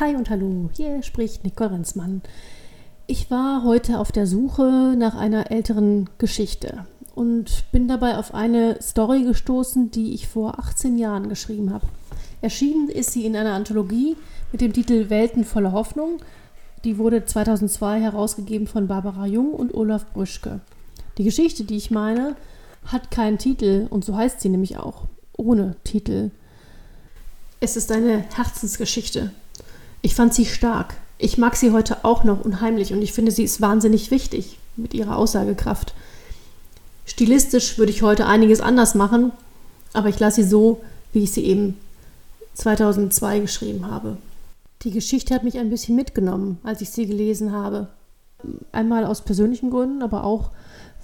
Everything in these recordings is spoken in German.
Hi und hallo, hier spricht Nicole Renzmann. Ich war heute auf der Suche nach einer älteren Geschichte und bin dabei auf eine Story gestoßen, die ich vor 18 Jahren geschrieben habe. Erschienen ist sie in einer Anthologie mit dem Titel Welten voller Hoffnung. Die wurde 2002 herausgegeben von Barbara Jung und Olaf Brüschke. Die Geschichte, die ich meine, hat keinen Titel und so heißt sie nämlich auch, ohne Titel. Es ist eine Herzensgeschichte. Ich fand sie stark. Ich mag sie heute auch noch unheimlich und ich finde, sie ist wahnsinnig wichtig mit ihrer Aussagekraft. Stilistisch würde ich heute einiges anders machen, aber ich lasse sie so, wie ich sie eben 2002 geschrieben habe. Die Geschichte hat mich ein bisschen mitgenommen, als ich sie gelesen habe. Einmal aus persönlichen Gründen, aber auch,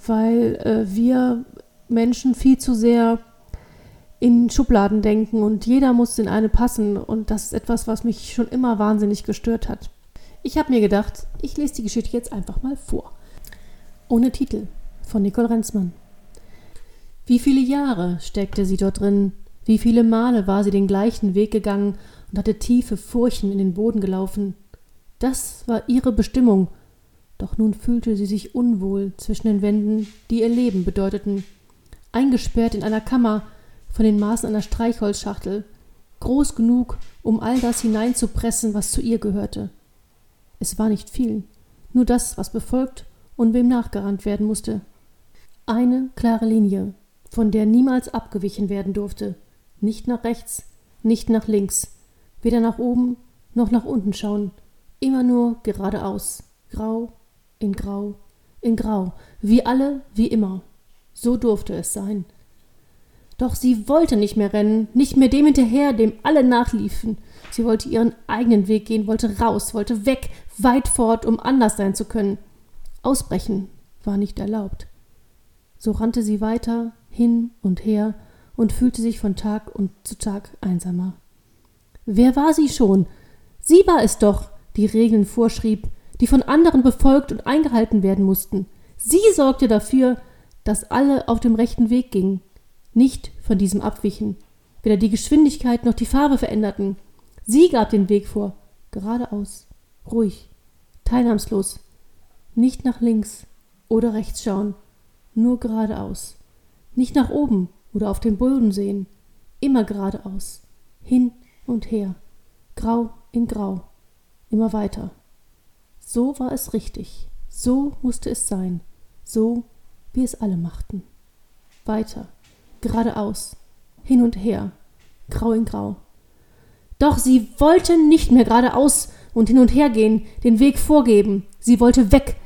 weil äh, wir Menschen viel zu sehr in Schubladen denken und jeder muss in eine passen und das ist etwas, was mich schon immer wahnsinnig gestört hat. Ich habe mir gedacht, ich lese die Geschichte jetzt einfach mal vor. Ohne Titel von Nicole Renzmann. Wie viele Jahre steckte sie dort drin? Wie viele Male war sie den gleichen Weg gegangen und hatte tiefe Furchen in den Boden gelaufen? Das war ihre Bestimmung. Doch nun fühlte sie sich unwohl zwischen den Wänden, die ihr Leben bedeuteten. Eingesperrt in einer Kammer, von den Maßen einer Streichholzschachtel, groß genug, um all das hineinzupressen, was zu ihr gehörte. Es war nicht viel, nur das, was befolgt und wem nachgerannt werden musste. Eine klare Linie, von der niemals abgewichen werden durfte, nicht nach rechts, nicht nach links, weder nach oben noch nach unten schauen, immer nur geradeaus, grau in grau in grau, wie alle, wie immer. So durfte es sein. Doch sie wollte nicht mehr rennen, nicht mehr dem hinterher, dem alle nachliefen. Sie wollte ihren eigenen Weg gehen, wollte raus, wollte weg, weit fort, um anders sein zu können. Ausbrechen war nicht erlaubt. So rannte sie weiter, hin und her und fühlte sich von Tag und zu Tag einsamer. Wer war sie schon? Sie war es doch, die Regeln vorschrieb, die von anderen befolgt und eingehalten werden mussten. Sie sorgte dafür, dass alle auf dem rechten Weg gingen, nicht von diesem abwichen, weder die Geschwindigkeit noch die Farbe veränderten. Sie gab den Weg vor, geradeaus, ruhig, teilnahmslos, nicht nach links oder rechts schauen, nur geradeaus, nicht nach oben oder auf den Boden sehen, immer geradeaus, hin und her, grau in grau, immer weiter. So war es richtig, so musste es sein, so wie es alle machten. Weiter, geradeaus, hin und her, grau in grau. Doch sie wollte nicht mehr geradeaus und hin und her gehen, den Weg vorgeben. Sie wollte weg.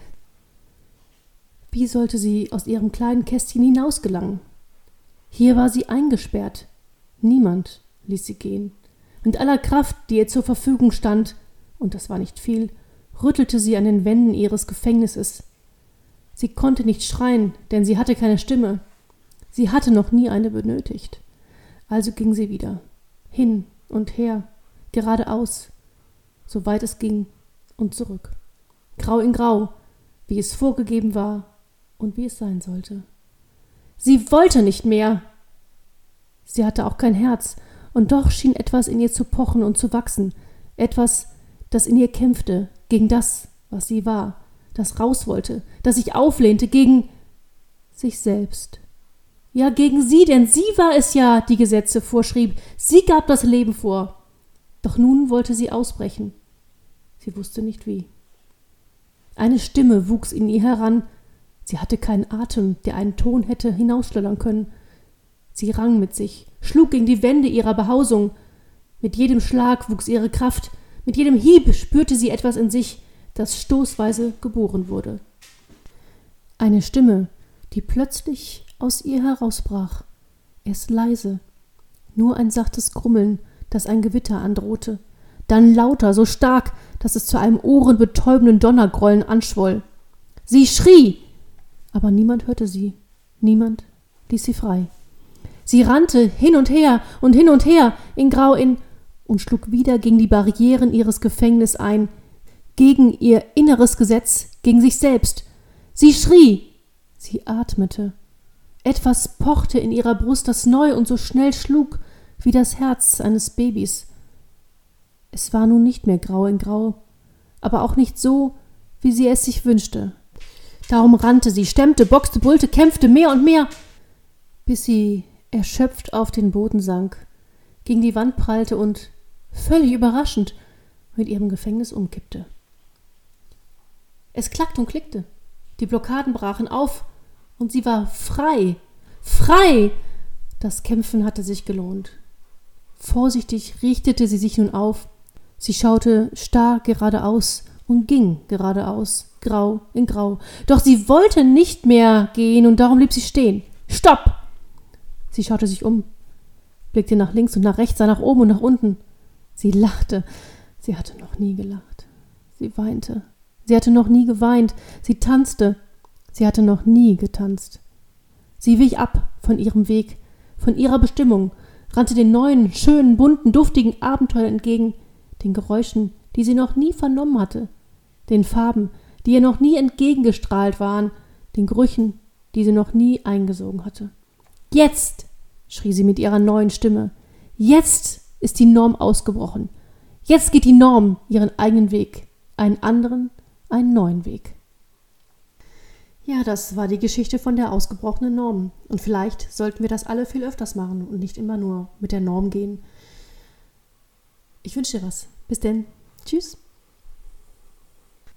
Wie sollte sie aus ihrem kleinen Kästchen hinausgelangen? Hier war sie eingesperrt. Niemand ließ sie gehen. Mit aller Kraft, die ihr zur Verfügung stand, und das war nicht viel, rüttelte sie an den Wänden ihres Gefängnisses. Sie konnte nicht schreien, denn sie hatte keine Stimme. Sie hatte noch nie eine benötigt. Also ging sie wieder, hin und her, geradeaus, so weit es ging, und zurück. Grau in Grau, wie es vorgegeben war und wie es sein sollte. Sie wollte nicht mehr. Sie hatte auch kein Herz, und doch schien etwas in ihr zu pochen und zu wachsen, etwas, das in ihr kämpfte gegen das, was sie war, das raus wollte, das sich auflehnte gegen sich selbst. Ja, gegen sie, denn sie war es ja, die Gesetze vorschrieb. Sie gab das Leben vor. Doch nun wollte sie ausbrechen. Sie wusste nicht wie. Eine Stimme wuchs in ihr heran. Sie hatte keinen Atem, der einen Ton hätte hinausschleudern können. Sie rang mit sich, schlug gegen die Wände ihrer Behausung. Mit jedem Schlag wuchs ihre Kraft, mit jedem Hieb spürte sie etwas in sich, das stoßweise geboren wurde. Eine Stimme, die plötzlich aus ihr herausbrach. Erst leise, nur ein sachtes Grummeln, das ein Gewitter androhte, dann lauter, so stark, dass es zu einem ohrenbetäubenden Donnergrollen anschwoll. Sie schrie, aber niemand hörte sie, niemand ließ sie frei. Sie rannte hin und her und hin und her, in Grau in, und schlug wieder gegen die Barrieren ihres Gefängnisses ein, gegen ihr inneres Gesetz, gegen sich selbst. Sie schrie, sie atmete, etwas pochte in ihrer Brust, das neu und so schnell schlug wie das Herz eines Babys. Es war nun nicht mehr grau in grau, aber auch nicht so, wie sie es sich wünschte. Darum rannte sie, stemmte, boxte, brüllte, kämpfte mehr und mehr, bis sie erschöpft auf den Boden sank, gegen die Wand prallte und, völlig überraschend, mit ihrem Gefängnis umkippte. Es klackte und klickte, die Blockaden brachen auf, und sie war frei, frei! Das Kämpfen hatte sich gelohnt. Vorsichtig richtete sie sich nun auf, sie schaute starr geradeaus und ging geradeaus grau in grau. Doch sie wollte nicht mehr gehen und darum blieb sie stehen. Stopp! Sie schaute sich um, blickte nach links und nach rechts, sah nach oben und nach unten. Sie lachte. Sie hatte noch nie gelacht. Sie weinte. Sie hatte noch nie geweint. Sie tanzte. Sie hatte noch nie getanzt. Sie wich ab von ihrem Weg, von ihrer Bestimmung, rannte den neuen, schönen, bunten, duftigen Abenteuern entgegen, den Geräuschen, die sie noch nie vernommen hatte, den Farben, die ihr noch nie entgegengestrahlt waren, den Gerüchen, die sie noch nie eingesogen hatte. Jetzt, schrie sie mit ihrer neuen Stimme, jetzt ist die Norm ausgebrochen. Jetzt geht die Norm ihren eigenen Weg, einen anderen, einen neuen Weg. Ja, das war die Geschichte von der ausgebrochenen Norm. Und vielleicht sollten wir das alle viel öfters machen und nicht immer nur mit der Norm gehen. Ich wünsche dir was. Bis denn. Tschüss.